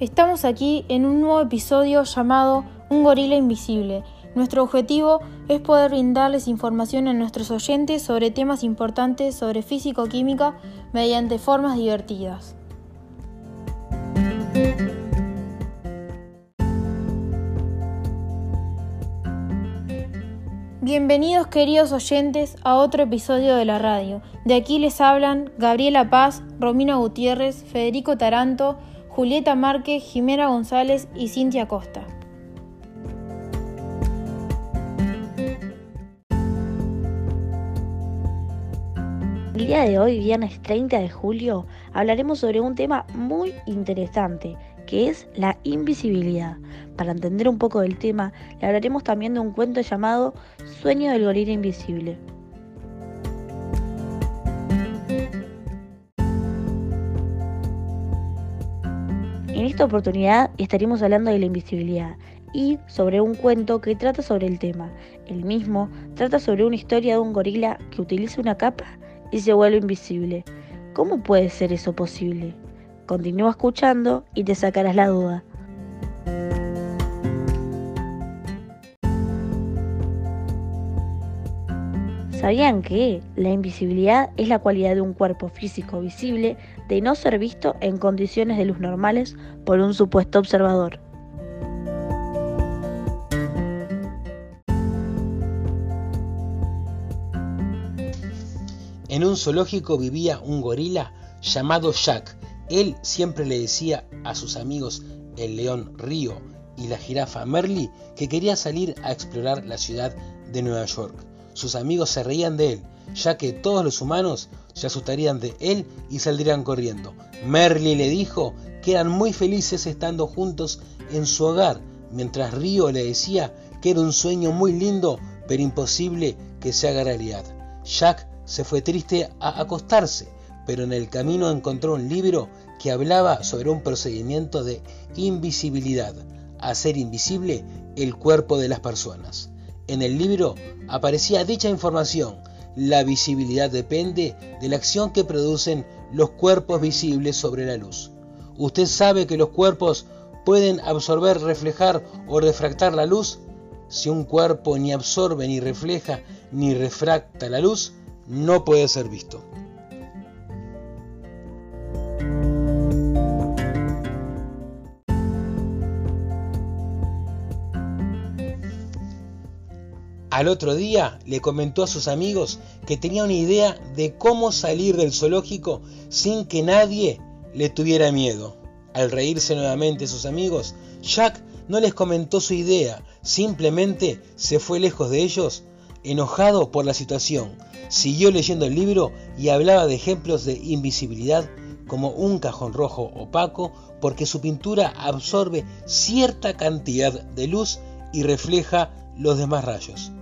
Estamos aquí en un nuevo episodio llamado Un gorila invisible. Nuestro objetivo es poder brindarles información a nuestros oyentes sobre temas importantes sobre físico-química mediante formas divertidas. Bienvenidos queridos oyentes a otro episodio de la radio. De aquí les hablan Gabriela Paz, Romina Gutiérrez, Federico Taranto, Julieta Márquez, Jimena González y Cintia Costa. El día de hoy, viernes 30 de julio, hablaremos sobre un tema muy interesante, que es la invisibilidad. Para entender un poco del tema, le hablaremos también de un cuento llamado Sueño del gorila invisible. En esta oportunidad estaremos hablando de la invisibilidad y sobre un cuento que trata sobre el tema. El mismo trata sobre una historia de un gorila que utiliza una capa y se vuelve invisible. ¿Cómo puede ser eso posible? Continúa escuchando y te sacarás la duda. ¿Sabían que la invisibilidad es la cualidad de un cuerpo físico visible de no ser visto en condiciones de luz normales por un supuesto observador? En un zoológico vivía un gorila llamado Jack. Él siempre le decía a sus amigos el león Río y la jirafa Merly que quería salir a explorar la ciudad de Nueva York. Sus amigos se reían de él, ya que todos los humanos se asustarían de él y saldrían corriendo. Merly le dijo que eran muy felices estando juntos en su hogar, mientras Río le decía que era un sueño muy lindo, pero imposible que se haga realidad. Jack se fue triste a acostarse, pero en el camino encontró un libro que hablaba sobre un procedimiento de invisibilidad, hacer invisible el cuerpo de las personas. En el libro aparecía dicha información. La visibilidad depende de la acción que producen los cuerpos visibles sobre la luz. ¿Usted sabe que los cuerpos pueden absorber, reflejar o refractar la luz? Si un cuerpo ni absorbe, ni refleja, ni refracta la luz, no puede ser visto. Al otro día le comentó a sus amigos que tenía una idea de cómo salir del zoológico sin que nadie le tuviera miedo. Al reírse nuevamente sus amigos, Jack no les comentó su idea, simplemente se fue lejos de ellos, enojado por la situación. Siguió leyendo el libro y hablaba de ejemplos de invisibilidad como un cajón rojo opaco porque su pintura absorbe cierta cantidad de luz y refleja los demás rayos.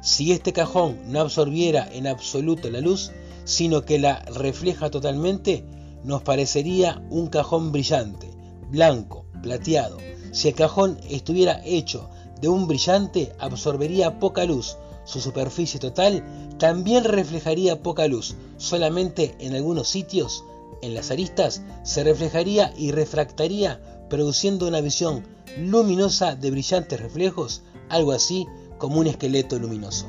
Si este cajón no absorbiera en absoluto la luz, sino que la refleja totalmente, nos parecería un cajón brillante, blanco, plateado. Si el cajón estuviera hecho de un brillante, absorbería poca luz. Su superficie total también reflejaría poca luz. Solamente en algunos sitios, en las aristas, se reflejaría y refractaría, produciendo una visión luminosa de brillantes reflejos, algo así como un esqueleto luminoso.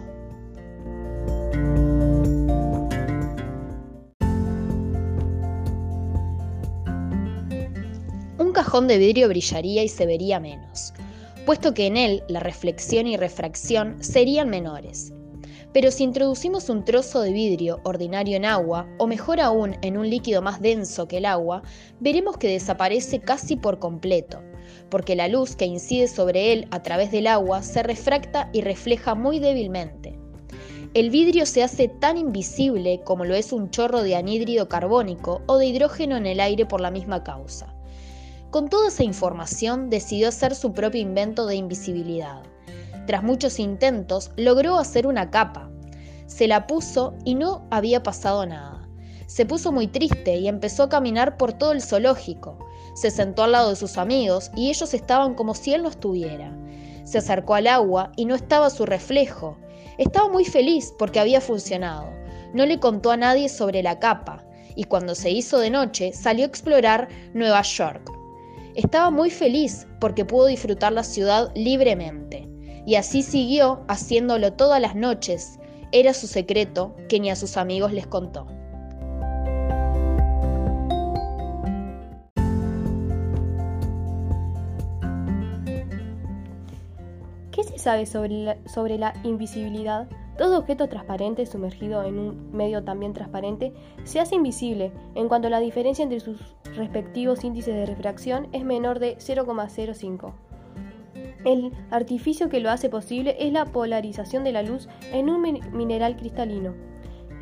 Un cajón de vidrio brillaría y se vería menos, puesto que en él la reflexión y refracción serían menores. Pero si introducimos un trozo de vidrio ordinario en agua, o mejor aún en un líquido más denso que el agua, veremos que desaparece casi por completo, porque la luz que incide sobre él a través del agua se refracta y refleja muy débilmente. El vidrio se hace tan invisible como lo es un chorro de anhídrido carbónico o de hidrógeno en el aire por la misma causa. Con toda esa información decidió hacer su propio invento de invisibilidad. Tras muchos intentos, logró hacer una capa. Se la puso y no había pasado nada. Se puso muy triste y empezó a caminar por todo el zoológico. Se sentó al lado de sus amigos y ellos estaban como si él no estuviera. Se acercó al agua y no estaba su reflejo. Estaba muy feliz porque había funcionado. No le contó a nadie sobre la capa y cuando se hizo de noche salió a explorar Nueva York. Estaba muy feliz porque pudo disfrutar la ciudad libremente. Y así siguió haciéndolo todas las noches. Era su secreto que ni a sus amigos les contó. ¿Qué se sabe sobre la, sobre la, invisibilidad? Todo objeto transparente sumergido en un medio también transparente se hace invisible en cuanto la diferencia entre sus respectivos índices de refracción es menor de 0,05. El artificio que lo hace posible es la polarización de la luz en un mineral cristalino,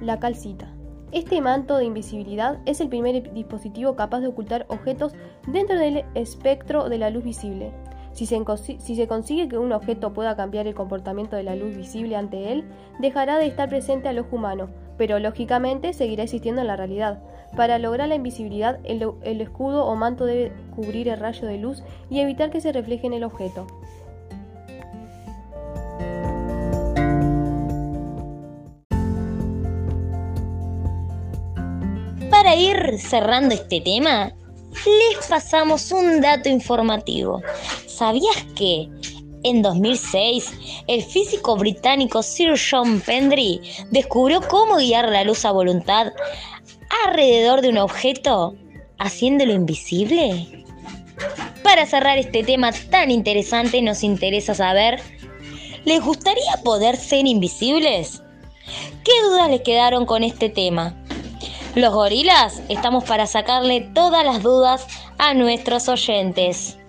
la calcita. Este manto de invisibilidad es el primer dispositivo capaz de ocultar objetos dentro del espectro de la luz visible. Si se, si se, consigue que un objeto pueda cambiar el comportamiento de la luz visible ante él, dejará de estar presente al ojo humano, pero lógicamente seguirá existiendo en la realidad. Para lograr la invisibilidad, el, el escudo o manto debe cubrir el rayo de luz y evitar que se refleje en el objeto. Para ir cerrando este tema, les pasamos un dato informativo. ¿Sabías que en 2006 el físico británico Sir John Pendry descubrió cómo guiar la luz a voluntad alrededor de un objeto haciéndolo invisible? Para cerrar este tema tan interesante nos interesa saber, ¿les gustaría poder ser invisibles? ¿Qué dudas les quedaron con este tema? Los gorilas estamos para sacarle todas las dudas a nuestros oyentes.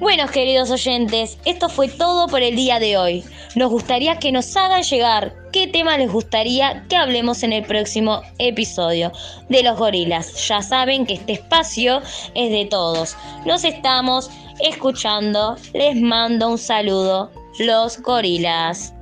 Bueno, queridos oyentes, esto fue todo por el día de hoy. Nos gustaría que nos hagan llegar qué tema les gustaría que hablemos en el próximo episodio de los gorilas. Ya saben que este espacio es de todos. Nos estamos escuchando. Les mando un saludo, los gorilas.